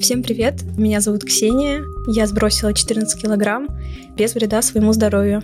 Всем привет, меня зовут Ксения, я сбросила 14 килограмм без вреда своему здоровью.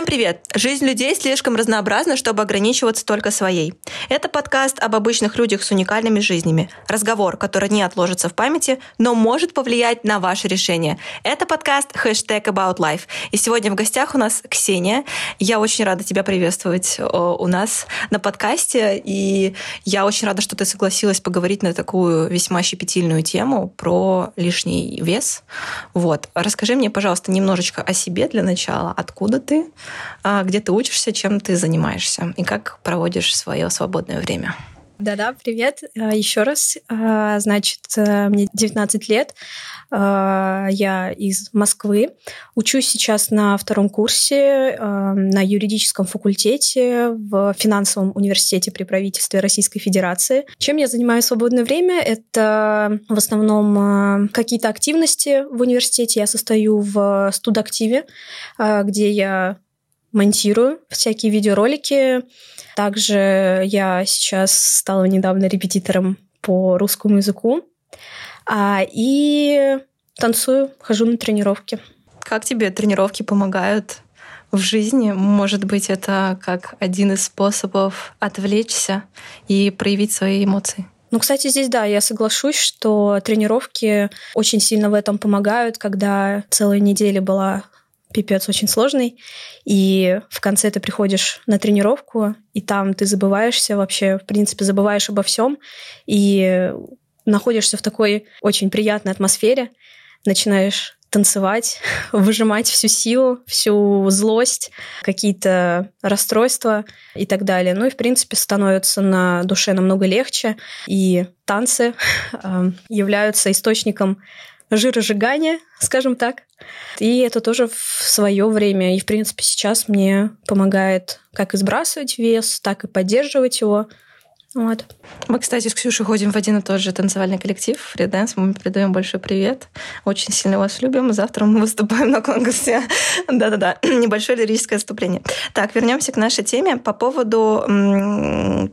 Всем привет! Жизнь людей слишком разнообразна, чтобы ограничиваться только своей. Это подкаст об обычных людях с уникальными жизнями. Разговор, который не отложится в памяти, но может повлиять на ваше решение. Это подкаст хэштег About Life. И сегодня в гостях у нас Ксения. Я очень рада тебя приветствовать у нас на подкасте. И я очень рада, что ты согласилась поговорить на такую весьма щепетильную тему про лишний вес. Вот. Расскажи мне, пожалуйста, немножечко о себе для начала. Откуда ты? А, где ты учишься, чем ты занимаешься и как проводишь свое свободное время. Да-да, привет а, еще раз. А, значит, э, мне 19 лет, я из Москвы. Учусь сейчас на втором курсе на юридическом факультете в финансовом университете при правительстве Российской Федерации. Чем я занимаюсь в свободное время? Это в основном какие-то активности в университете. Я состою в студактиве, где я монтирую всякие видеоролики. Также я сейчас стала недавно репетитором по русскому языку. А, и танцую, хожу на тренировки. Как тебе тренировки помогают в жизни? Может быть, это как один из способов отвлечься и проявить свои эмоции? Ну, кстати, здесь, да, я соглашусь, что тренировки очень сильно в этом помогают, когда целая неделя была пипец очень сложный. И в конце ты приходишь на тренировку, и там ты забываешься вообще, в принципе, забываешь обо всем, и находишься в такой очень приятной атмосфере, начинаешь танцевать, выжимать всю силу, всю злость, какие-то расстройства и так далее. Ну и, в принципе, становится на душе намного легче, и танцы э, являются источником жиросжигания, скажем так. И это тоже в свое время. И, в принципе, сейчас мне помогает как и сбрасывать вес, так и поддерживать его. Вот. Мы, кстати, с Ксюшей ходим в один и тот же танцевальный коллектив Фриденс. Мы передаем большой привет. Очень сильно вас любим. Завтра мы выступаем на конкурсе. Да-да-да. Небольшое лирическое отступление. Так, вернемся к нашей теме по поводу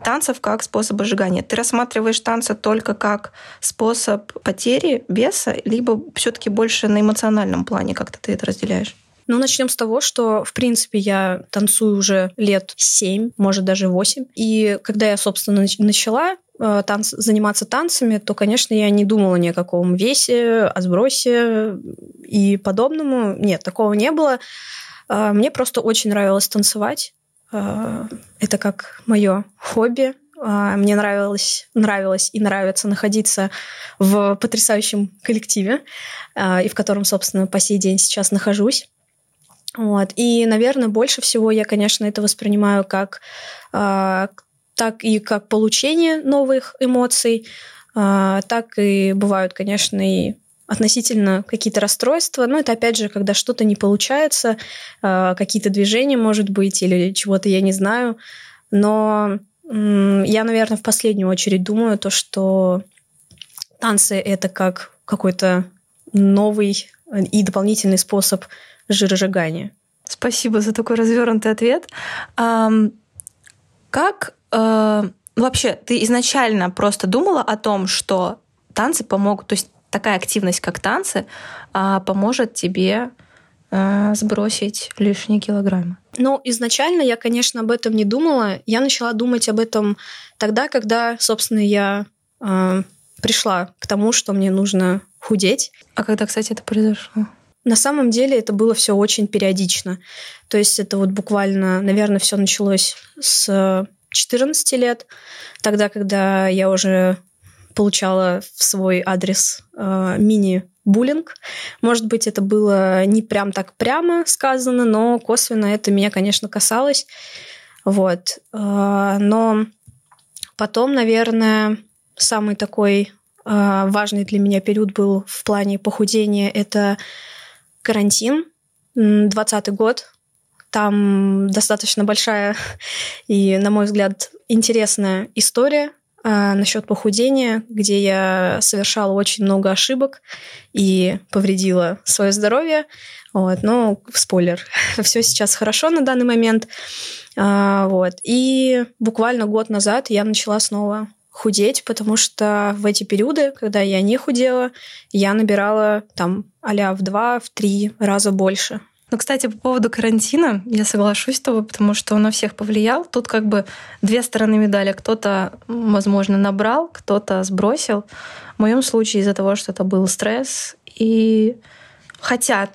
танцев как способа сжигания. Ты рассматриваешь танцы только как способ потери веса, либо все-таки больше на эмоциональном плане как-то ты это разделяешь? Ну, начнем с того, что, в принципе, я танцую уже лет семь, может, даже восемь. И когда я, собственно, начала э, танц, заниматься танцами, то, конечно, я не думала ни о каком весе, о сбросе и подобному. Нет, такого не было. Э, мне просто очень нравилось танцевать. Э, это как мое хобби. Мне нравилось, нравилось и нравится находиться в потрясающем коллективе, и в котором, собственно, по сей день сейчас нахожусь. Вот. И, наверное, больше всего я, конечно, это воспринимаю как э, так и как получение новых эмоций, э, так и бывают, конечно, и относительно какие-то расстройства. Но это, опять же, когда что-то не получается, э, какие-то движения, может быть, или чего-то я не знаю. Но э, я, наверное, в последнюю очередь думаю то, что танцы — это как какой-то новый и дополнительный способ жиросжигания. Спасибо за такой развернутый ответ. Как э, вообще ты изначально просто думала о том, что танцы помогут, то есть такая активность, как танцы, а, поможет тебе э, сбросить лишние килограммы? Ну, изначально я, конечно, об этом не думала. Я начала думать об этом тогда, когда, собственно, я э, пришла к тому, что мне нужно худеть. А когда, кстати, это произошло? На самом деле это было все очень периодично. То есть это вот буквально, наверное, все началось с 14 лет, тогда, когда я уже получала в свой адрес э, мини-буллинг. Может быть, это было не прям так прямо сказано, но косвенно это меня, конечно, касалось. Вот. Э, но потом, наверное, самый такой э, важный для меня период был в плане похудения. Это карантин, 20 год. Там достаточно большая и, на мой взгляд, интересная история э, насчет похудения, где я совершала очень много ошибок и повредила свое здоровье. Вот, но спойлер, все сейчас хорошо на данный момент. А, вот. И буквально год назад я начала снова худеть, потому что в эти периоды, когда я не худела, я набирала там а в два, в три раза больше. Ну, кстати, по поводу карантина, я соглашусь с тобой, потому что он на всех повлиял. Тут как бы две стороны медали. Кто-то, возможно, набрал, кто-то сбросил. В моем случае из-за того, что это был стресс. И хотя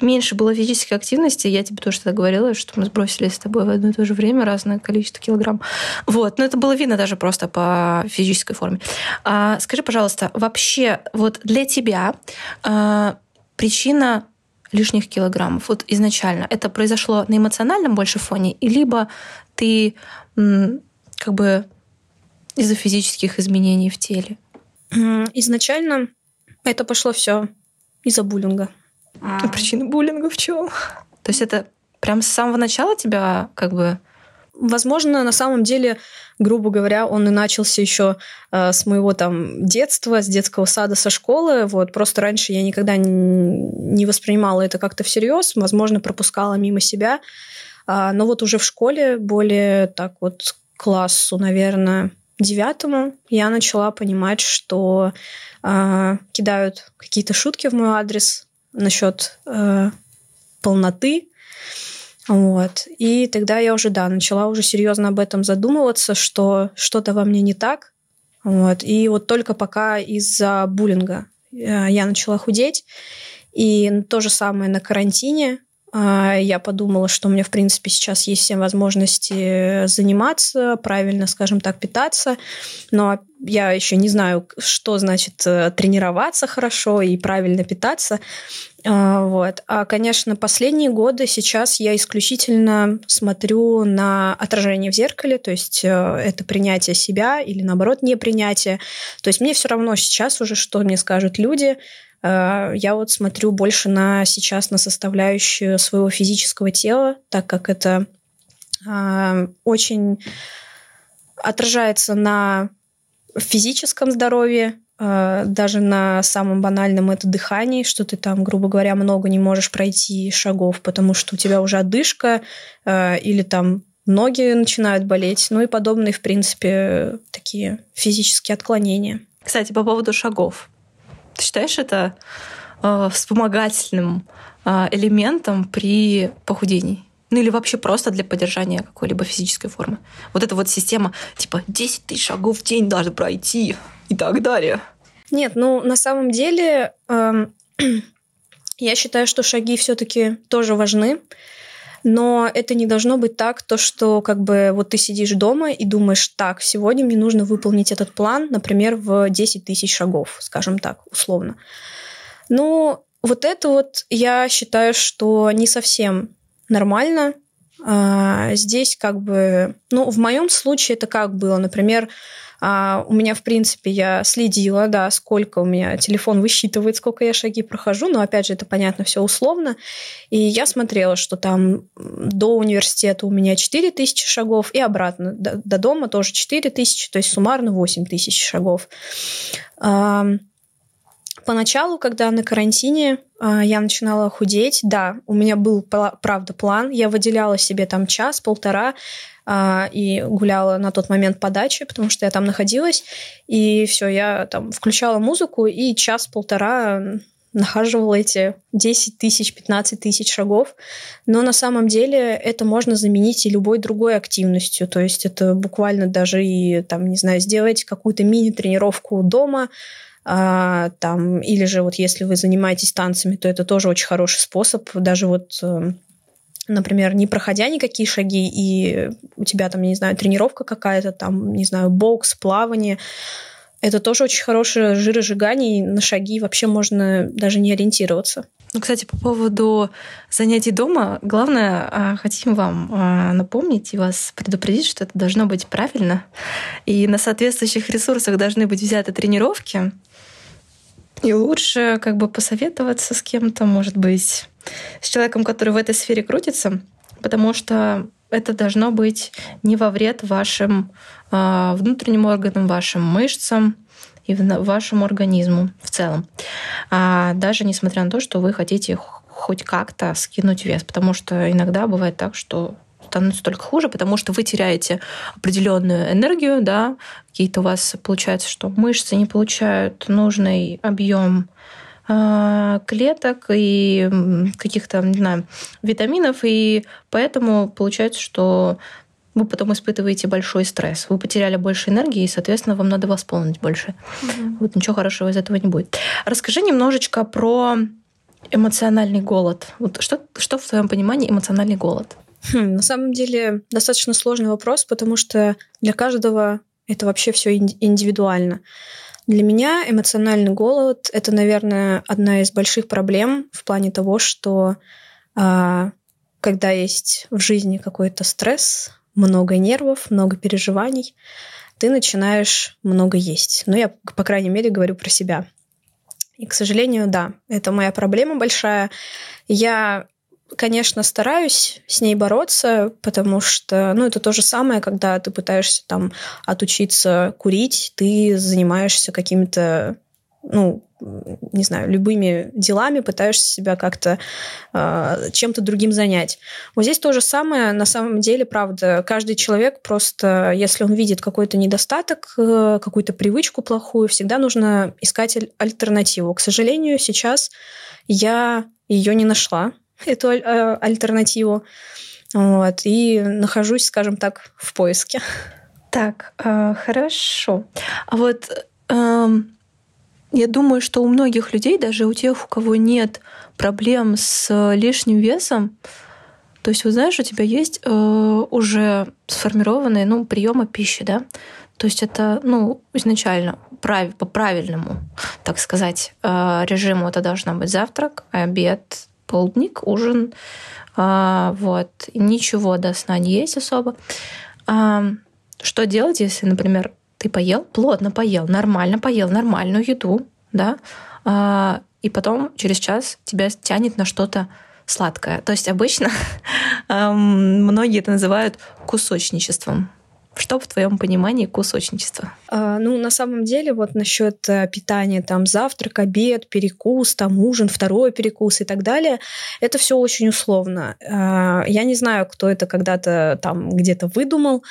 меньше было физической активности, я тебе тоже тогда говорила, что мы сбросили с тобой в одно и то же время разное количество килограмм. Вот, но это было видно даже просто по физической форме. А, скажи, пожалуйста, вообще вот для тебя а, причина лишних килограммов? Вот изначально это произошло на эмоциональном больше фоне, и либо ты как бы из-за физических изменений в теле? Изначально это пошло все из-за буллинга. А причина буллинга в чем? То есть это прям с самого начала тебя как бы Возможно, на самом деле, грубо говоря, он и начался еще э, с моего там детства, с детского сада, со школы. Вот просто раньше я никогда не воспринимала это как-то всерьез, возможно, пропускала мимо себя. А, но вот уже в школе, более так вот классу, наверное, девятому, я начала понимать, что э, кидают какие-то шутки в мой адрес насчет э, полноты, вот. И тогда я уже, да, начала уже серьезно об этом задумываться, что что-то во мне не так. Вот. И вот только пока из-за буллинга э, я начала худеть. И то же самое на карантине. А, я подумала, что у меня, в принципе, сейчас есть все возможности заниматься, правильно, скажем так, питаться. Но я еще не знаю, что значит э, тренироваться хорошо и правильно питаться. А, вот. А, конечно, последние годы сейчас я исключительно смотрю на отражение в зеркале, то есть э, это принятие себя или, наоборот, непринятие. То есть мне все равно сейчас уже, что мне скажут люди, э, я вот смотрю больше на сейчас на составляющую своего физического тела, так как это а, очень отражается на физическом здоровье, а, даже на самом банальном это дыхании, что ты там, грубо говоря, много не можешь пройти шагов, потому что у тебя уже одышка а, или там ноги начинают болеть, ну и подобные, в принципе, такие физические отклонения. Кстати, по поводу шагов. Ты считаешь это э, вспомогательным э, элементом при похудении? Ну или вообще просто для поддержания какой-либо физической формы. Вот эта вот система, типа 10 тысяч шагов в день даже пройти и так далее. Нет, ну на самом деле э, я считаю, что шаги все-таки тоже важны. Но это не должно быть так, то, что как бы вот ты сидишь дома и думаешь, так, сегодня мне нужно выполнить этот план, например, в 10 тысяч шагов, скажем так, условно. Ну, вот это вот я считаю, что не совсем нормально. А, здесь как бы, ну, в моем случае это как было, например, а, у меня, в принципе, я следила, да, сколько у меня телефон высчитывает, сколько я шаги прохожу, но, опять же, это, понятно, все условно. И я смотрела, что там до университета у меня 4 тысячи шагов, и обратно до, до дома тоже 4 тысячи, то есть суммарно 8 тысяч шагов. Поначалу, когда на карантине а, я начинала худеть, да, у меня был, правда, план. Я выделяла себе там час-полтора а, и гуляла на тот момент по даче, потому что я там находилась. И все, я там включала музыку и час-полтора нахаживала эти 10 тысяч, 15 тысяч шагов. Но на самом деле это можно заменить и любой другой активностью. То есть это буквально даже и, там, не знаю, сделать какую-то мини-тренировку дома, а, там, или же вот если вы занимаетесь танцами, то это тоже очень хороший способ. Даже вот э, например, не проходя никакие шаги, и у тебя там, не знаю, тренировка какая-то, там, не знаю, бокс, плавание, это тоже очень хорошее жиросжигание, и на шаги вообще можно даже не ориентироваться. Ну, кстати, по поводу занятий дома, главное, а, хотим вам а, напомнить и вас предупредить, что это должно быть правильно. И на соответствующих ресурсах должны быть взяты тренировки, и лучше как бы посоветоваться с кем-то, может быть, с человеком, который в этой сфере крутится, потому что это должно быть не во вред вашим э, внутренним органам, вашим мышцам и вашему организму в целом. А даже несмотря на то, что вы хотите хоть как-то скинуть вес, потому что иногда бывает так, что становится только хуже, потому что вы теряете определенную энергию, да, какие-то у вас получается, что мышцы не получают нужный объем а, клеток и каких-то, не знаю, витаминов, и поэтому получается, что вы потом испытываете большой стресс. Вы потеряли больше энергии, и, соответственно, вам надо восполнить больше. Угу. Вот ничего хорошего из этого не будет. Расскажи немножечко про эмоциональный голод. Вот что, что в твоем понимании эмоциональный голод? Хм, на самом деле достаточно сложный вопрос, потому что для каждого это вообще все индивидуально. Для меня эмоциональный голод это, наверное, одна из больших проблем в плане того, что а, когда есть в жизни какой-то стресс, много нервов, много переживаний, ты начинаешь много есть. Ну, я, по крайней мере, говорю про себя. И, к сожалению, да, это моя проблема большая. Я конечно, стараюсь с ней бороться, потому что, ну, это то же самое, когда ты пытаешься там отучиться курить, ты занимаешься какими-то, ну, не знаю, любыми делами, пытаешься себя как-то э, чем-то другим занять. Вот здесь то же самое, на самом деле, правда, каждый человек просто, если он видит какой-то недостаток, э, какую-то привычку плохую, всегда нужно искать альтернативу. К сожалению, сейчас я ее не нашла, эту альтернативу. Вот, и нахожусь, скажем так, в поиске. Так, э, хорошо. А вот э, я думаю, что у многих людей, даже у тех, у кого нет проблем с лишним весом, то есть, вот знаешь, у тебя есть э, уже сформированные ну, приемы пищи, да? То есть это, ну, изначально прав, по правильному, так сказать, э, режиму это должно быть завтрак, обед, полдник, ужин, а, вот, ничего до сна не есть особо. А, что делать, если, например, ты поел, плотно поел, нормально поел, нормальную еду, да, а, и потом через час тебя тянет на что-то сладкое. То есть обычно многие это называют кусочничеством. Что в твоем понимании кусочничество? А, ну, на самом деле, вот насчет э, питания, там, завтрак, обед, перекус, там, ужин, второй перекус и так далее, это все очень условно. А, я не знаю, кто это когда-то там где-то выдумал,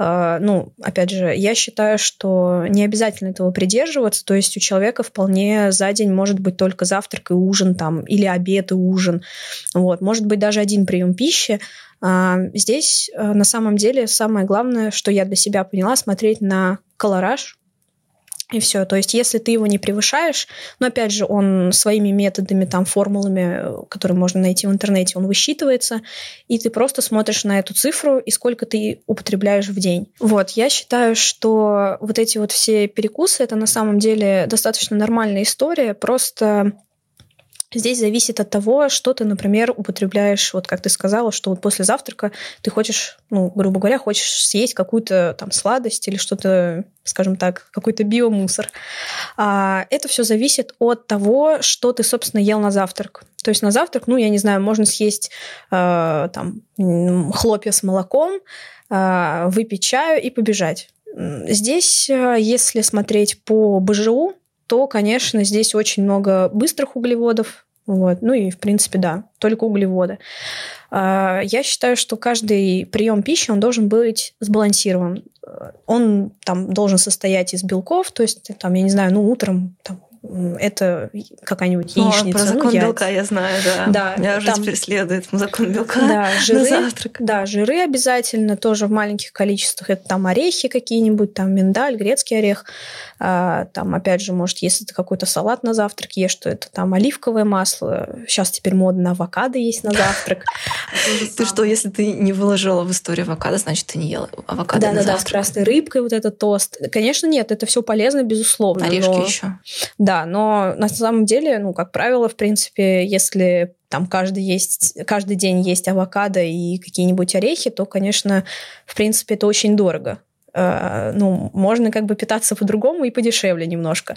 а, ну, опять же, я считаю, что не обязательно этого придерживаться, то есть у человека вполне за день может быть только завтрак и ужин там, или обед и ужин, вот, может быть даже один прием пищи, здесь э, на самом деле самое главное, что я для себя поняла, смотреть на колораж, и все. То есть, если ты его не превышаешь, но опять же, он своими методами, там, формулами, которые можно найти в интернете, он высчитывается, и ты просто смотришь на эту цифру и сколько ты употребляешь в день. Вот, я считаю, что вот эти вот все перекусы, это на самом деле достаточно нормальная история, просто Здесь зависит от того, что ты, например, употребляешь, вот как ты сказала, что вот после завтрака ты хочешь, ну, грубо говоря, хочешь съесть какую-то там сладость или что-то, скажем так, какой-то биомусор. А это все зависит от того, что ты, собственно, ел на завтрак. То есть на завтрак, ну, я не знаю, можно съесть э, там хлопья с молоком, э, выпить чаю и побежать. Здесь, э, если смотреть по БЖУ, то, конечно, здесь очень много быстрых углеводов, вот. Ну и, в принципе, да, только углеводы. А, я считаю, что каждый прием пищи, он должен быть сбалансирован. Он там должен состоять из белков, то есть, там, я не знаю, ну, утром там, это какая-нибудь яичница. О, про закон ну, белка я знаю, да. да Меня уже там, теперь следует закон белка да, жиры, на завтрак. Да, жиры обязательно, тоже в маленьких количествах. Это там орехи какие-нибудь, там миндаль, грецкий орех. А, там, опять же, может, если ты какой-то салат на завтрак ешь, то это там оливковое масло. Сейчас теперь модно авокадо есть на завтрак. Ты что, если ты не выложила в историю авокадо, значит, ты не ела авокадо да, на завтрак? Да, с красной рыбкой вот этот тост. Конечно, нет, это все полезно, безусловно. Орешки еще. Да, но на самом деле, ну, как правило, в принципе, если там каждый, есть, каждый день есть авокадо и какие-нибудь орехи, то, конечно, в принципе, это очень дорого. Э, ну, можно как бы питаться по-другому и подешевле немножко.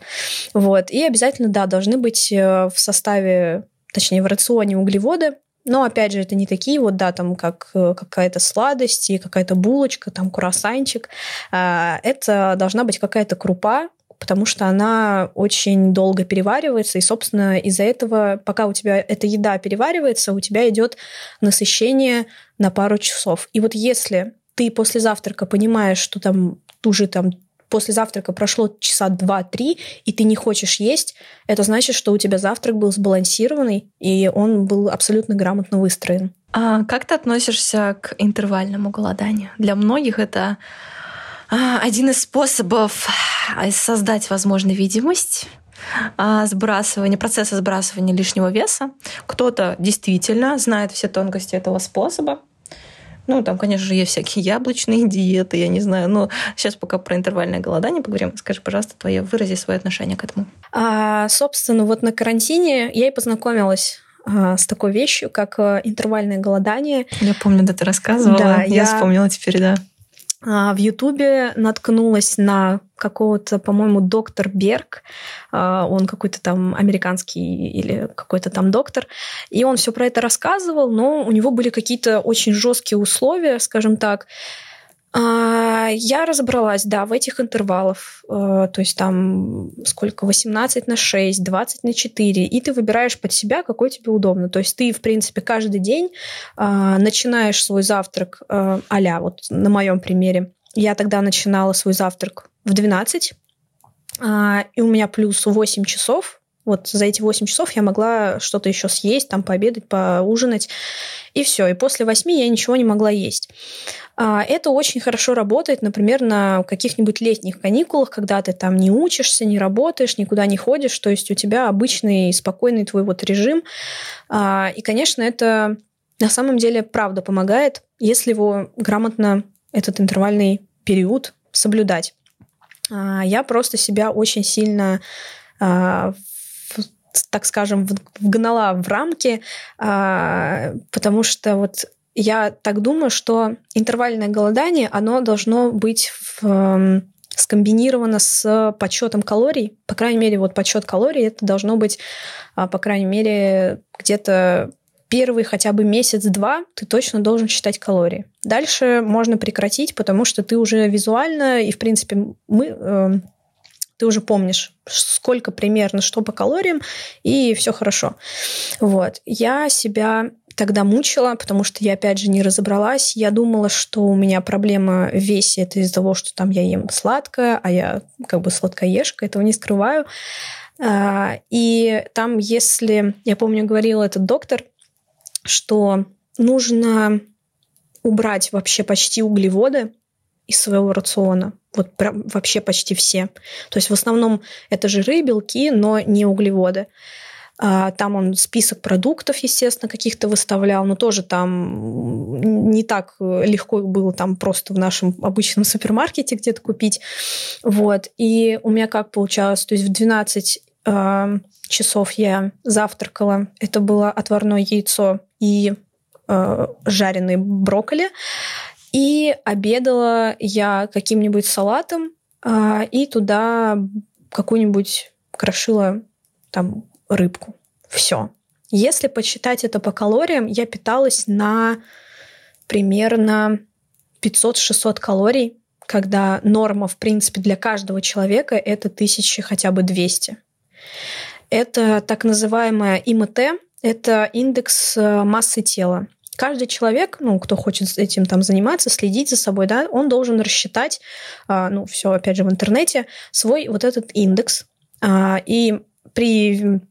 Вот. И обязательно, да, должны быть э, в составе, точнее, в рационе углеводы, Но, опять же, это не такие вот, да, там, как э, какая-то сладость и какая-то булочка, там, круассанчик. А, это должна быть какая-то крупа, потому что она очень долго переваривается, и, собственно, из-за этого, пока у тебя эта еда переваривается, у тебя идет насыщение на пару часов. И вот если ты после завтрака понимаешь, что там уже там после завтрака прошло часа два-три, и ты не хочешь есть, это значит, что у тебя завтрак был сбалансированный, и он был абсолютно грамотно выстроен. А как ты относишься к интервальному голоданию? Для многих это один из способов а, создать, возможно, видимость а, сбрасывания, процесса сбрасывания лишнего веса. Кто-то действительно знает все тонкости этого способа, ну, там, конечно же, есть всякие яблочные диеты, я не знаю. Но сейчас пока про интервальное голодание поговорим. Скажи, пожалуйста, твое, вырази свое отношение к этому. А, собственно, вот на карантине я и познакомилась а, с такой вещью, как а, интервальное голодание. Я помню, да, ты рассказывала. Да, я, я вспомнила теперь, да. А, в Ютубе наткнулась на какого-то, по-моему, доктор Берг. А, он какой-то там американский или какой-то там доктор. И он все про это рассказывал, но у него были какие-то очень жесткие условия, скажем так. А, я разобралась, да, в этих интервалах. А, то есть там сколько? 18 на 6, 20 на 4. И ты выбираешь под себя, какой тебе удобно. То есть ты, в принципе, каждый день а, начинаешь свой завтрак а вот на моем примере. Я тогда начинала свой завтрак в 12, и у меня плюс 8 часов вот за эти 8 часов я могла что-то еще съесть, там пообедать, поужинать, и все. И после 8 я ничего не могла есть. А, это очень хорошо работает, например, на каких-нибудь летних каникулах, когда ты там не учишься, не работаешь, никуда не ходишь, то есть у тебя обычный спокойный твой вот режим. А, и, конечно, это на самом деле правда помогает, если его грамотно этот интервальный период соблюдать. А, я просто себя очень сильно так скажем, вгнала в рамки, а, потому что вот я так думаю, что интервальное голодание, оно должно быть в, эм, скомбинировано с подсчетом калорий. По крайней мере, вот подсчет калорий это должно быть, а, по крайней мере, где-то первый хотя бы месяц-два ты точно должен считать калории. Дальше можно прекратить, потому что ты уже визуально и, в принципе, мы эм, ты уже помнишь, сколько примерно, что по калориям, и все хорошо. Вот. Я себя тогда мучила, потому что я, опять же, не разобралась. Я думала, что у меня проблема в весе, это из-за того, что там я ем сладкое, а я как бы сладкоежка, этого не скрываю. А, и там, если, я помню, говорил этот доктор, что нужно убрать вообще почти углеводы из своего рациона. Вот прям вообще почти все. То есть в основном это жиры, белки, но не углеводы. А, там он список продуктов, естественно, каких-то выставлял, но тоже там не так легко было там просто в нашем обычном супермаркете где-то купить. Вот. И у меня как получалось? То есть в 12 э, часов я завтракала. Это было отварное яйцо и э, жареный брокколи. И обедала я каким-нибудь салатом, а, и туда какую-нибудь крошила там рыбку. Все. Если посчитать это по калориям, я питалась на примерно 500-600 калорий, когда норма, в принципе, для каждого человека это тысячи хотя бы 200. Это так называемая ИМТ, это индекс э, массы тела каждый человек, ну, кто хочет этим там заниматься, следить за собой, да, он должен рассчитать, а, ну, все, опять же, в интернете, свой вот этот индекс. А, и при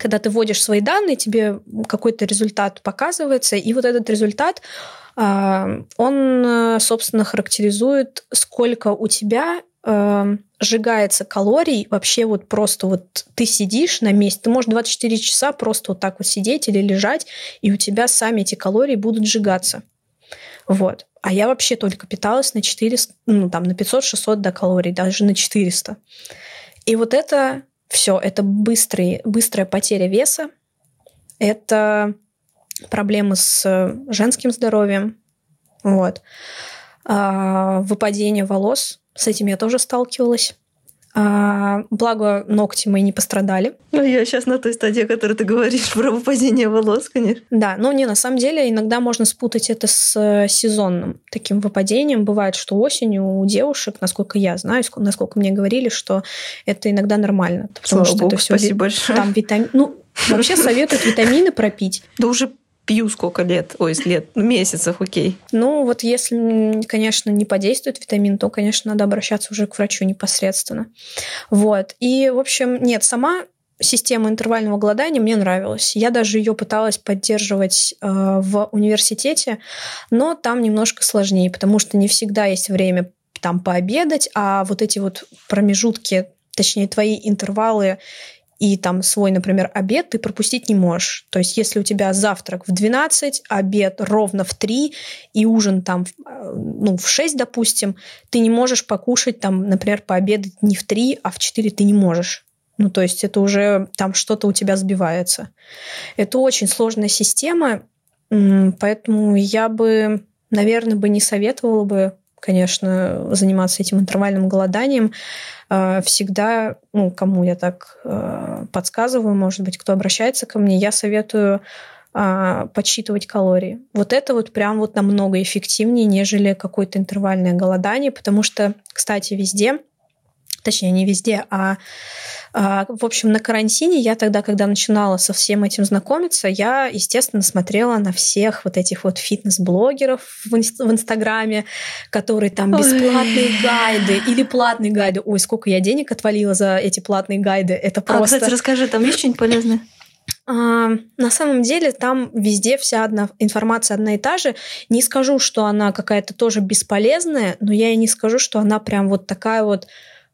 когда ты вводишь свои данные, тебе какой-то результат показывается, и вот этот результат, а, он, собственно, характеризует, сколько у тебя э, сжигается калорий вообще вот просто вот ты сидишь на месте, ты можешь 24 часа просто вот так вот сидеть или лежать, и у тебя сами эти калории будут сжигаться. Вот. А я вообще только питалась на 400, ну там на 500-600 до калорий, даже на 400. И вот это все, это быстрый, быстрая потеря веса, это проблемы с женским здоровьем, вот. А, выпадение волос, с этим я тоже сталкивалась. А, благо, ногти мои не пострадали. Ну, я сейчас на той стадии, о которой ты говоришь, про выпадение волос, конечно. Да, но не, на самом деле, иногда можно спутать это с э, сезонным таким выпадением. Бывает, что осенью у девушек, насколько я знаю, насколько мне говорили, что это иногда нормально. Потому Слава что Богу, это все спасибо большое. Там витамин... Ну, вообще советуют витамины пропить. Да уже пью сколько лет, ой, лет, ну, месяцев, окей. Ну, вот если, конечно, не подействует витамин, то, конечно, надо обращаться уже к врачу непосредственно. Вот. И, в общем, нет, сама система интервального голодания мне нравилась. Я даже ее пыталась поддерживать э, в университете, но там немножко сложнее, потому что не всегда есть время там пообедать, а вот эти вот промежутки, точнее, твои интервалы и там свой, например, обед ты пропустить не можешь. То есть если у тебя завтрак в 12, обед ровно в 3 и ужин там э, ну, в 6, допустим, ты не можешь покушать там, например, пообедать не в 3, а в 4 ты не можешь. Ну, то есть это уже там что-то у тебя сбивается. Это очень сложная система, поэтому я бы, наверное, бы не советовала бы, конечно, заниматься этим интервальным голоданием. Э, всегда, ну, кому я так э, подсказываю, может быть, кто обращается ко мне, я советую э, подсчитывать калории. Вот это вот прям вот намного эффективнее, нежели какое-то интервальное голодание, потому что, кстати, везде точнее, не везде, а, а, в общем, на карантине я тогда, когда начинала со всем этим знакомиться, я, естественно, смотрела на всех вот этих вот фитнес-блогеров в, в Инстаграме, которые там бесплатные Ой. гайды или платные гайды. Ой, сколько я денег отвалила за эти платные гайды. Это просто... А, кстати, расскажи, там есть что-нибудь полезное? А, на самом деле там везде вся одна информация одна и та же. Не скажу, что она какая-то тоже бесполезная, но я и не скажу, что она прям вот такая вот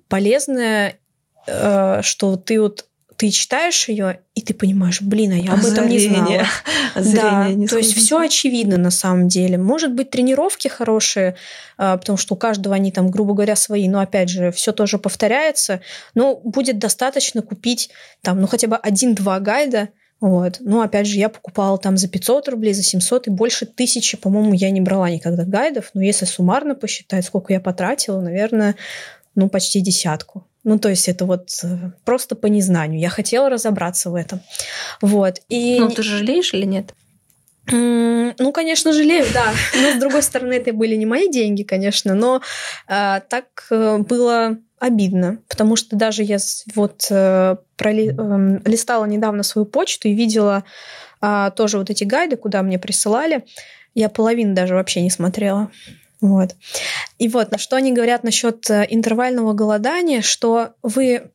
полезное, э, что ты вот ты читаешь ее, и ты понимаешь, блин, а я об этом не знала. да, не то есть все очевидно на самом деле. Может быть, тренировки хорошие, э, потому что у каждого они там, грубо говоря, свои, но опять же, все тоже повторяется. Но будет достаточно купить там, ну, хотя бы один-два гайда, вот. Ну, опять же, я покупала там за 500 рублей, за 700 и больше тысячи, по-моему, я не брала никогда гайдов. Но если суммарно посчитать, сколько я потратила, наверное, ну, почти десятку. Ну, то есть это вот э, просто по незнанию. Я хотела разобраться в этом. Вот. И... Ну, ты жалеешь или нет? Ну, конечно, жалею, да. Но, с другой стороны, это были не мои деньги, конечно, но э, так было обидно, потому что даже я вот э, проли, э, листала недавно свою почту и видела э, тоже вот эти гайды, куда мне присылали. Я половину даже вообще не смотрела. Вот. И вот, на что они говорят насчет э, интервального голодания, что вы,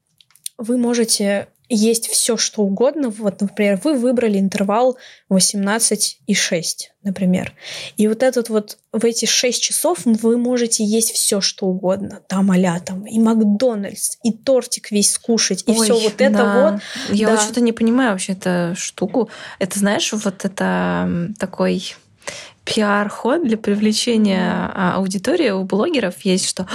вы можете есть все, что угодно. Вот, например, вы выбрали интервал 18,6, например. И вот этот вот в эти 6 часов вы можете есть все, что угодно. Там а там и Макдональдс, и тортик весь скушать, и все вот это да. вот. Я да. вот что-то не понимаю вообще эту штуку. Это, знаешь, вот это такой пиар-ход для привлечения а, аудитории у блогеров есть, что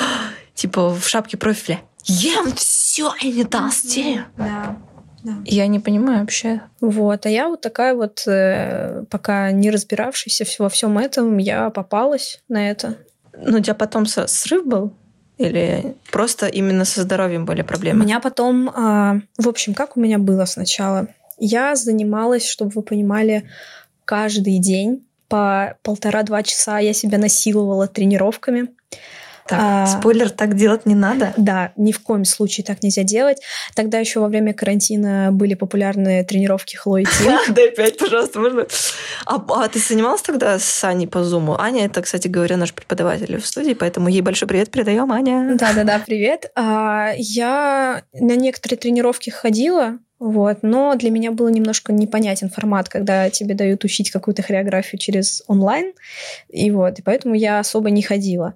типа в шапке профиля ем все и не толстею. Да. Да. Я не понимаю вообще. Вот, а я вот такая вот, э, пока не разбиравшаяся во всем этом, я попалась на это. Ну, у тебя потом срыв был? Или просто именно со здоровьем были проблемы? У меня потом, э, в общем, как у меня было сначала? Я занималась, чтобы вы понимали, каждый день по полтора-два часа я себя насиловала тренировками. Так, а, спойлер, так делать не надо. Да, ни в коем случае так нельзя делать. Тогда еще во время карантина были популярны тренировки Хлои Тим. Да, опять, пожалуйста, можно. А, а ты занималась тогда с Аней по Зуму? Аня, это, кстати говоря, наш преподаватель в студии, поэтому ей большой привет передаем, Аня. Да-да-да, привет. А, я на некоторые тренировки ходила, вот. Но для меня было немножко непонятен формат, когда тебе дают учить какую-то хореографию через онлайн. И вот, и поэтому я особо не ходила.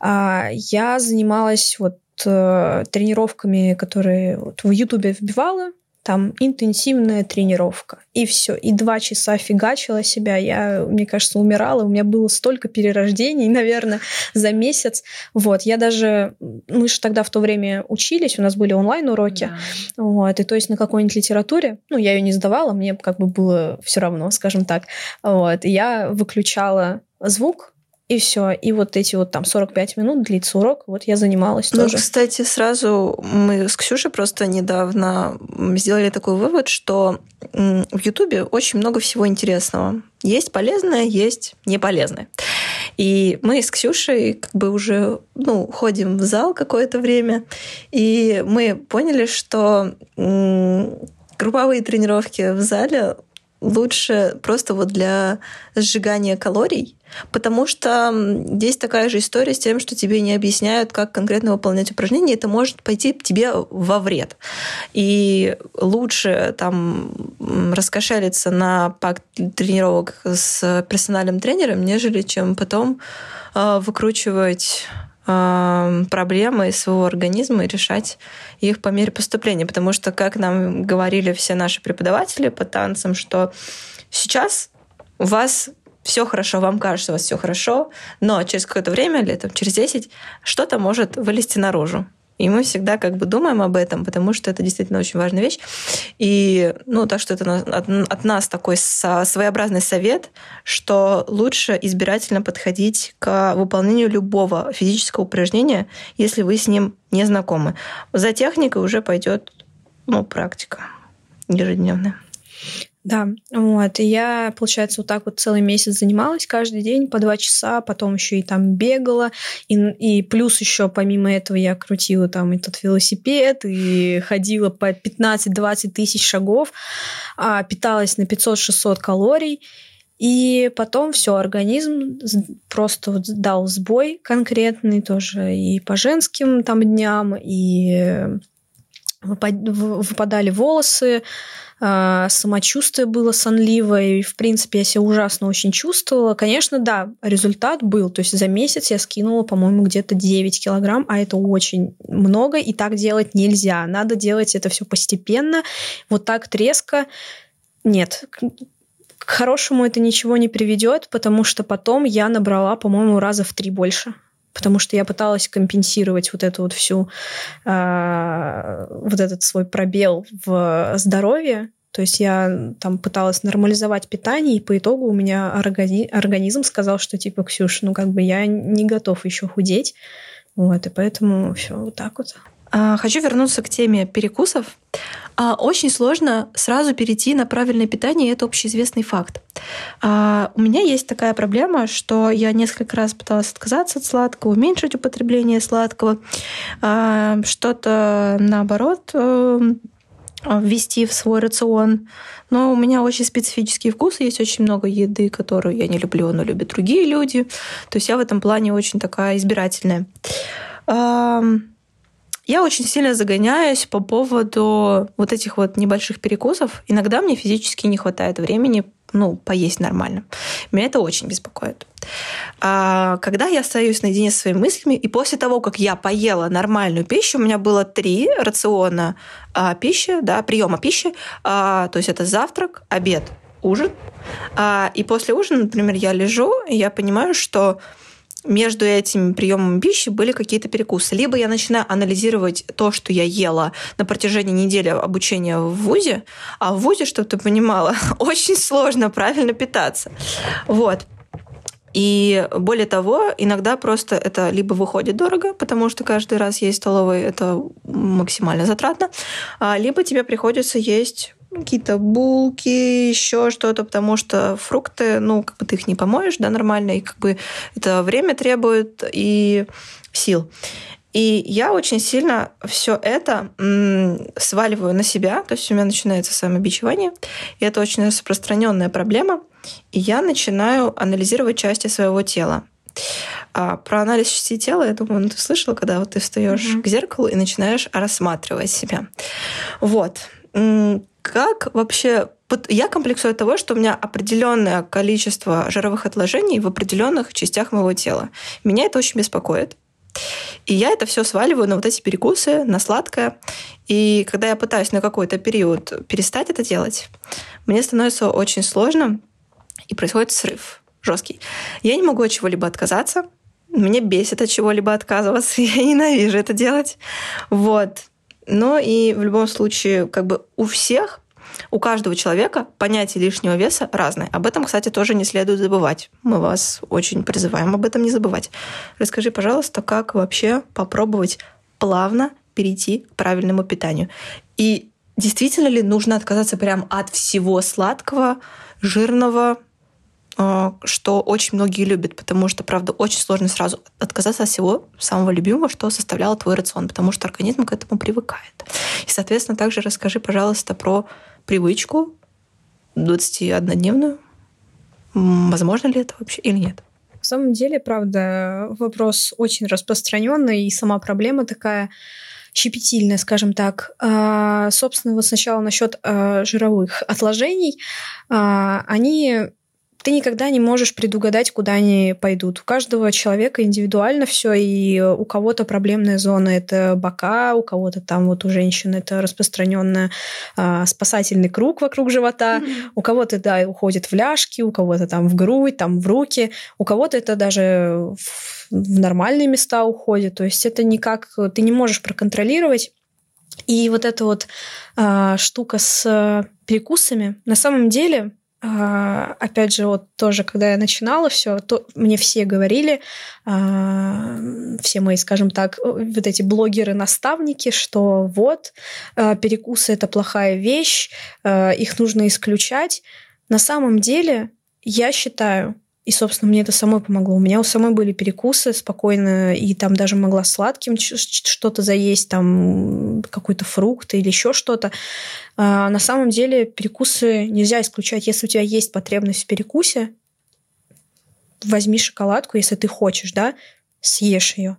А я занималась вот э, тренировками, которые вот в Ютубе вбивала, там интенсивная тренировка. И все. И два часа фигачила себя. Я, мне кажется, умирала. У меня было столько перерождений, наверное, за месяц. Вот. Я даже... Мы же тогда в то время учились, у нас были онлайн-уроки. Да. Вот. И то есть на какой-нибудь литературе, ну, я ее не сдавала, мне как бы было все равно, скажем так. Вот. И я выключала звук, и все. И вот эти вот там 45 минут длится урок, вот я занималась ну, тоже. кстати, сразу мы с Ксюшей просто недавно сделали такой вывод, что в Ютубе очень много всего интересного. Есть полезное, есть неполезное. И мы с Ксюшей как бы уже ну, ходим в зал какое-то время, и мы поняли, что групповые тренировки в зале лучше просто вот для сжигания калорий, потому что здесь такая же история с тем, что тебе не объясняют, как конкретно выполнять упражнения, это может пойти тебе во вред. И лучше там раскошелиться на пак тренировок с персональным тренером, нежели чем потом э, выкручивать э, проблемы своего организма и решать их по мере поступления. Потому что, как нам говорили все наши преподаватели по танцам, что сейчас у вас все хорошо, вам кажется, у вас все хорошо, но через какое-то время, летом, через 10, что-то может вылезти наружу. И мы всегда как бы думаем об этом, потому что это действительно очень важная вещь. И, ну, так что это от, от нас такой своеобразный совет, что лучше избирательно подходить к выполнению любого физического упражнения, если вы с ним не знакомы. За техникой уже пойдет ну, практика ежедневная. Да, вот. И я, получается, вот так вот целый месяц занималась каждый день по два часа, потом еще и там бегала, и, и плюс еще помимо этого я крутила там этот велосипед и ходила по 15-20 тысяч шагов, а, питалась на 500-600 калорий, и потом все, организм просто вот дал сбой конкретный тоже и по женским там дням, и выпадали волосы, самочувствие было сонливое, и, в принципе, я себя ужасно очень чувствовала. Конечно, да, результат был. То есть за месяц я скинула, по-моему, где-то 9 килограмм, а это очень много, и так делать нельзя. Надо делать это все постепенно. Вот так треско нет. К хорошему это ничего не приведет, потому что потом я набрала, по-моему, раза в три больше потому что я пыталась компенсировать вот эту вот всю, э, вот этот свой пробел в здоровье. То есть я там пыталась нормализовать питание, и по итогу у меня органи- организм сказал, что типа, Ксюш, ну как бы я не готов еще худеть. Вот, и поэтому все вот так вот. А, хочу вернуться к теме перекусов. А, очень сложно сразу перейти на правильное питание, это общеизвестный факт. А, у меня есть такая проблема, что я несколько раз пыталась отказаться от сладкого, уменьшить употребление сладкого, что-то наоборот э, ввести в свой рацион. Но у меня очень специфические вкусы, есть очень много еды, которую я не люблю, но любят другие люди. То есть я в этом плане очень такая избирательная. Я очень сильно загоняюсь по поводу вот этих вот небольших перекусов. Иногда мне физически не хватает времени ну, поесть нормально. Меня это очень беспокоит. А, когда я остаюсь наедине со своими мыслями, и после того, как я поела нормальную пищу, у меня было три рациона а, пищи, да, приема пищи, а, то есть это завтрак, обед, ужин. А, и после ужина, например, я лежу, и я понимаю, что между этими приемами пищи были какие-то перекусы. Либо я начинаю анализировать то, что я ела на протяжении недели обучения в ВУЗе, а в ВУЗе, чтобы ты понимала, очень сложно правильно питаться. Вот. И более того, иногда просто это либо выходит дорого, потому что каждый раз есть столовый, это максимально затратно, а либо тебе приходится есть какие-то булки, еще что-то, потому что фрукты, ну, как бы ты их не помоешь, да, нормально, и как бы это время требует и сил. И я очень сильно все это сваливаю на себя, то есть у меня начинается самобичевание, и это очень распространенная проблема, и я начинаю анализировать части своего тела. А про анализ частей тела, я думаю, ну, ты слышала, когда вот ты встаешь mm-hmm. к зеркалу и начинаешь рассматривать себя. Вот как вообще... Я комплексую от того, что у меня определенное количество жировых отложений в определенных частях моего тела. Меня это очень беспокоит. И я это все сваливаю на вот эти перекусы, на сладкое. И когда я пытаюсь на какой-то период перестать это делать, мне становится очень сложно, и происходит срыв жесткий. Я не могу от чего-либо отказаться. Мне бесит от чего-либо отказываться. Я ненавижу это делать. Вот. Но и в любом случае, как бы у всех У каждого человека понятие лишнего веса разное. Об этом, кстати, тоже не следует забывать. Мы вас очень призываем об этом не забывать. Расскажи, пожалуйста, как вообще попробовать плавно перейти к правильному питанию. И действительно ли нужно отказаться прям от всего сладкого, жирного, что очень многие любят, потому что, правда, очень сложно сразу отказаться от всего самого любимого, что составляло твой рацион, потому что организм к этому привыкает. И, соответственно, также расскажи, пожалуйста, про привычку 21-дневную. Возможно ли это вообще или нет? На самом деле, правда, вопрос очень распространенный, и сама проблема такая щепетильная, скажем так. А, собственно, вот сначала насчет а, жировых отложений. А, они ты никогда не можешь предугадать, куда они пойдут. У каждого человека индивидуально все, и у кого-то проблемная зона это бока, у кого-то там вот у женщин это распространенный э, спасательный круг вокруг живота, mm-hmm. у кого-то да уходит в ляжки, у кого-то там в грудь, там в руки, у кого-то это даже в, в нормальные места уходит. То есть это никак ты не можешь проконтролировать. И вот эта вот э, штука с перекусами, на самом деле а, опять же, вот тоже, когда я начинала все, то мне все говорили, а, все мои, скажем так, вот эти блогеры-наставники, что вот, а, перекусы — это плохая вещь, их нужно исключать. На самом деле, я считаю, и, собственно, мне это самой помогло. У меня у самой были перекусы спокойно, и там даже могла сладким что-то заесть, там какой-то фрукт или еще что-то. А на самом деле перекусы нельзя исключать. Если у тебя есть потребность в перекусе, возьми шоколадку, если ты хочешь, да, съешь ее.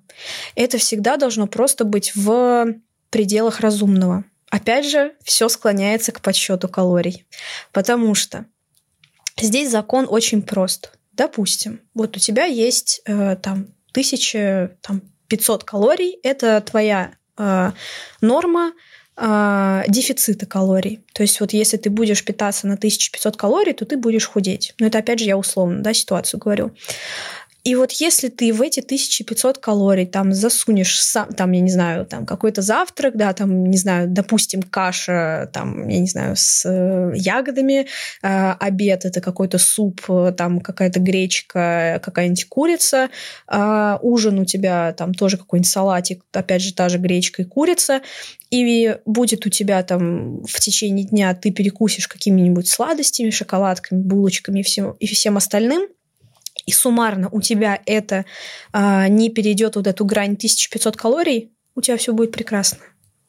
Это всегда должно просто быть в пределах разумного. Опять же, все склоняется к подсчету калорий, потому что здесь закон очень прост Допустим, вот у тебя есть э, там 1500 калорий, это твоя э, норма э, дефицита калорий. То есть вот если ты будешь питаться на 1500 калорий, то ты будешь худеть. Но это опять же я условно да, ситуацию говорю. И вот если ты в эти 1500 калорий там засунешь сам, там, я не знаю, там какой-то завтрак, да, там, не знаю, допустим, каша, там, я не знаю, с э, ягодами, э, обед это какой-то суп, э, там какая-то гречка, какая-нибудь курица, э, ужин у тебя там тоже какой-нибудь салатик, опять же, та же гречка и курица, и будет у тебя там в течение дня ты перекусишь какими-нибудь сладостями, шоколадками, булочками и всем, и всем остальным – и суммарно у тебя это а, не перейдет вот эту грань 1500 калорий, у тебя все будет прекрасно.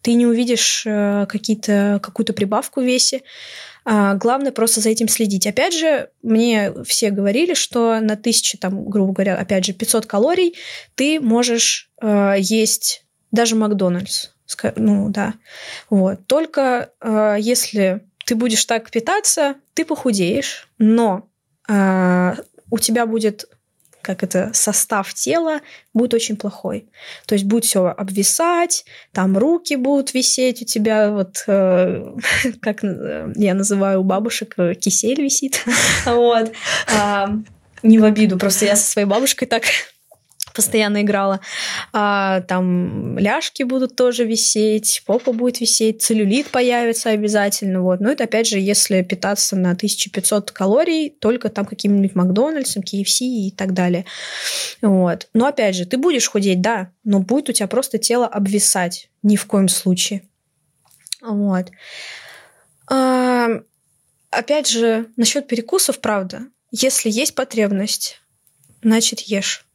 Ты не увидишь а, какие-то, какую-то прибавку в весе. А, главное просто за этим следить. Опять же, мне все говорили, что на 1000, там, грубо говоря, опять же, 500 калорий ты можешь а, есть даже Макдональдс. Ну, да. Вот. Только а, если ты будешь так питаться, ты похудеешь, но а, у тебя будет как это, состав тела будет очень плохой. То есть будет все обвисать, там руки будут висеть у тебя, вот э, как э, я называю у бабушек, э, кисель висит. вот. А, не в обиду, просто я со своей бабушкой так постоянно играла. А, там ляжки будут тоже висеть, попа будет висеть, целлюлит появится обязательно. Вот. Но это, опять же, если питаться на 1500 калорий, только там каким-нибудь Макдональдсом, KFC и так далее. Вот. Но, опять же, ты будешь худеть, да, но будет у тебя просто тело обвисать. Ни в коем случае. Вот. А, опять же, насчет перекусов, правда, если есть потребность, значит ешь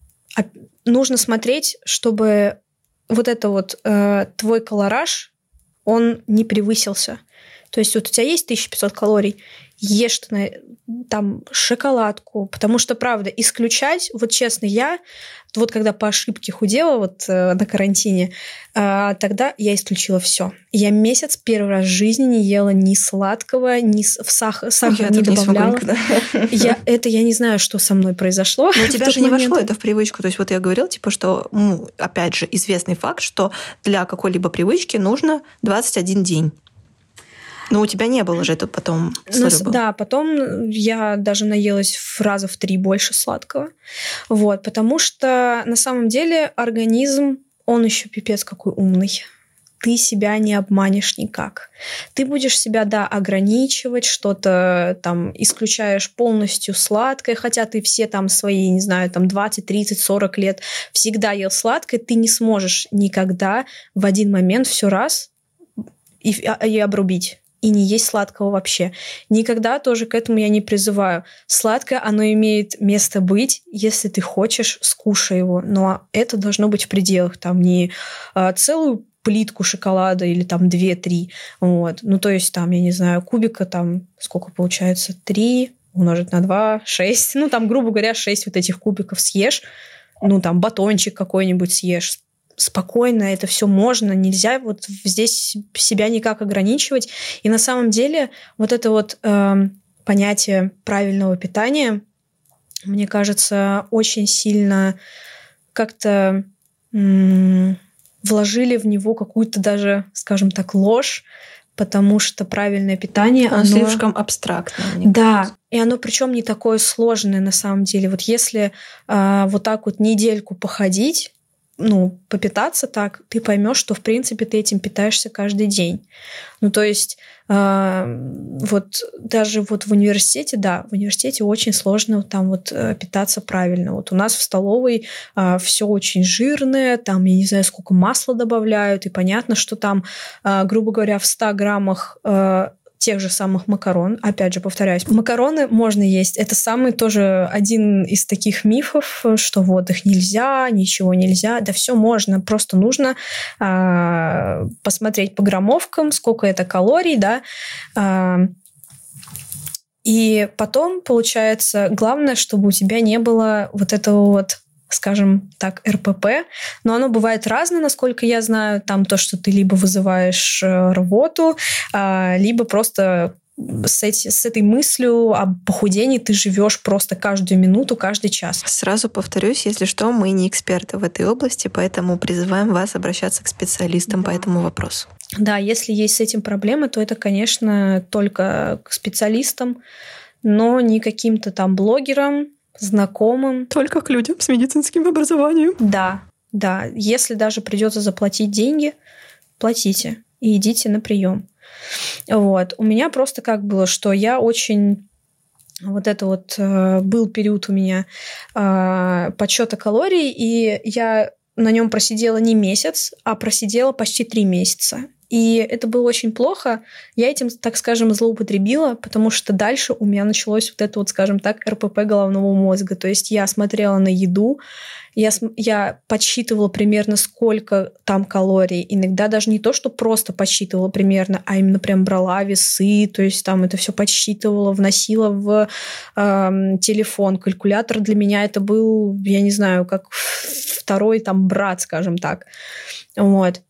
нужно смотреть, чтобы вот это вот э, твой колораж, он не превысился. То есть вот у тебя есть 1500 калорий, ешь ты там шоколадку, потому что, правда, исключать, вот честно, я, вот когда по ошибке худела вот э, на карантине, э, тогда я исключила все. Я месяц первый раз в жизни не ела ни сладкого, ни в сах сахар я не добавляла. Не я, это я не знаю, что со мной произошло. Но у тебя же не момент. вошло это в привычку. То есть вот я говорила, типа, что, ну, опять же, известный факт, что для какой-либо привычки нужно 21 день. Но у тебя не было же это потом Нас, Да, потом я даже наелась в раза в три больше сладкого. Вот, потому что на самом деле организм, он еще пипец какой умный. ты себя не обманешь никак. Ты будешь себя, да, ограничивать, что-то там исключаешь полностью сладкое, хотя ты все там свои, не знаю, там 20, 30, 40 лет всегда ел сладкое, ты не сможешь никогда в один момент все раз и, и обрубить и не есть сладкого вообще. Никогда тоже к этому я не призываю. Сладкое, оно имеет место быть, если ты хочешь, скушай его. Но это должно быть в пределах. Там не а, целую плитку шоколада или там 2-3. Вот. Ну, то есть там, я не знаю, кубика там сколько получается? 3 умножить на 2, 6. Ну, там, грубо говоря, 6 вот этих кубиков съешь. Ну, там батончик какой-нибудь съешь. Спокойно это все можно, нельзя вот здесь себя никак ограничивать. И на самом деле вот это вот э, понятие правильного питания, мне кажется, очень сильно как-то вложили в него какую-то даже, скажем так, ложь, потому что правильное питание, оно, оно слишком абстрактное. Да, кажется. и оно причем не такое сложное на самом деле. Вот если э, вот так вот недельку походить, ну, попитаться так, ты поймешь, что, в принципе, ты этим питаешься каждый день. Ну, то есть, э, вот даже вот в университете, да, в университете очень сложно там вот э, питаться правильно. Вот у нас в столовой э, все очень жирное, там, я не знаю, сколько масла добавляют, и понятно, что там, э, грубо говоря, в 100 граммах э, тех же самых макарон. Опять же, повторяюсь, макароны можно есть. Это самый тоже один из таких мифов, что вот их нельзя, ничего нельзя. Да все можно, просто нужно э, посмотреть по граммовкам, сколько это калорий, да. Э, и потом, получается, главное, чтобы у тебя не было вот этого вот скажем так, РПП, но оно бывает разное, насколько я знаю. Там то, что ты либо вызываешь э, рвоту, а, либо просто с, эти, с этой мыслью о похудении ты живешь просто каждую минуту, каждый час. Сразу повторюсь, если что, мы не эксперты в этой области, поэтому призываем вас обращаться к специалистам да. по этому вопросу. Да, если есть с этим проблемы, то это, конечно, только к специалистам, но не каким-то там блогерам, знакомым. Только к людям с медицинским образованием. Да, да. Если даже придется заплатить деньги, платите и идите на прием. Вот. У меня просто как было, что я очень вот это вот э, был период у меня э, подсчета калорий, и я на нем просидела не месяц, а просидела почти три месяца. И это было очень плохо. Я этим, так скажем, злоупотребила, потому что дальше у меня началось вот это вот, скажем так, РПП головного мозга. То есть я смотрела на еду, я, я подсчитывала примерно, сколько там калорий. Иногда даже не то, что просто подсчитывала примерно, а именно прям брала весы, то есть там это все подсчитывала, вносила в э, телефон. Калькулятор для меня это был, я не знаю, как второй там брат, скажем так. Вот.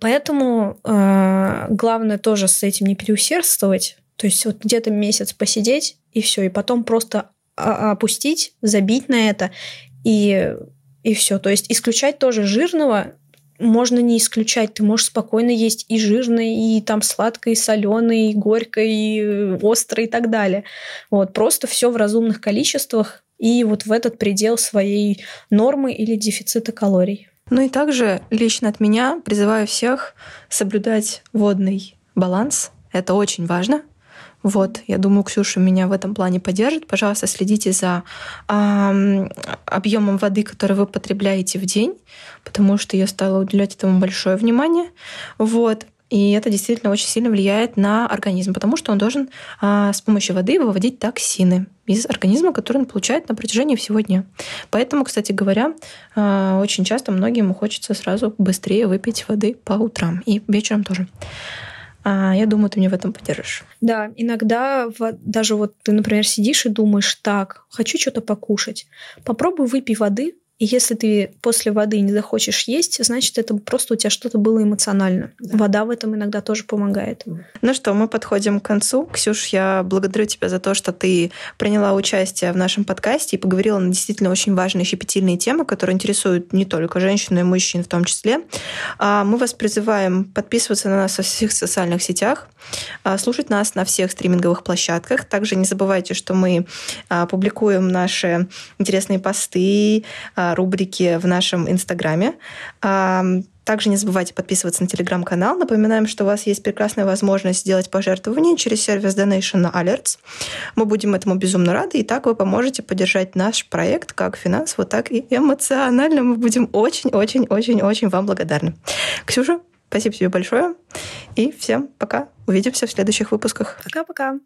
Поэтому э, главное тоже с этим не переусердствовать. То есть вот где-то месяц посидеть и все, и потом просто опустить, забить на это и и все. То есть исключать тоже жирного можно не исключать. Ты можешь спокойно есть и жирное, и там сладкое, и соленое, и горькое, и острое, и так далее. Вот просто все в разумных количествах и вот в этот предел своей нормы или дефицита калорий. Ну и также лично от меня призываю всех соблюдать водный баланс. Это очень важно. Вот, я думаю, Ксюша меня в этом плане поддержит. Пожалуйста, следите за э, объемом воды, который вы потребляете в день, потому что я стала уделять этому большое внимание. Вот. И это действительно очень сильно влияет на организм, потому что он должен а, с помощью воды выводить токсины из организма, которые он получает на протяжении всего дня. Поэтому, кстати говоря, а, очень часто многим хочется сразу быстрее выпить воды по утрам и вечером тоже. А, я думаю, ты меня в этом поддержишь. Да, иногда даже вот ты, например, сидишь и думаешь, так, хочу что-то покушать. Попробуй выпей воды, и если ты после воды не захочешь есть, значит, это просто у тебя что-то было эмоционально. Да. Вода в этом иногда тоже помогает. Ну что, мы подходим к концу. Ксюш, я благодарю тебя за то, что ты приняла участие в нашем подкасте и поговорила на действительно очень важные щепетильные темы, которые интересуют не только женщин, но и мужчин в том числе. А, мы вас призываем подписываться на нас во всех социальных сетях, а, слушать нас на всех стриминговых площадках. Также не забывайте, что мы а, публикуем наши интересные посты, рубрики в нашем Инстаграме. Также не забывайте подписываться на телеграм-канал. Напоминаем, что у вас есть прекрасная возможность сделать пожертвование через сервис Donation Alerts. Мы будем этому безумно рады, и так вы поможете поддержать наш проект как финансово, так и эмоционально. Мы будем очень-очень-очень-очень вам благодарны. Ксюша, спасибо тебе большое. И всем пока. Увидимся в следующих выпусках. Пока-пока.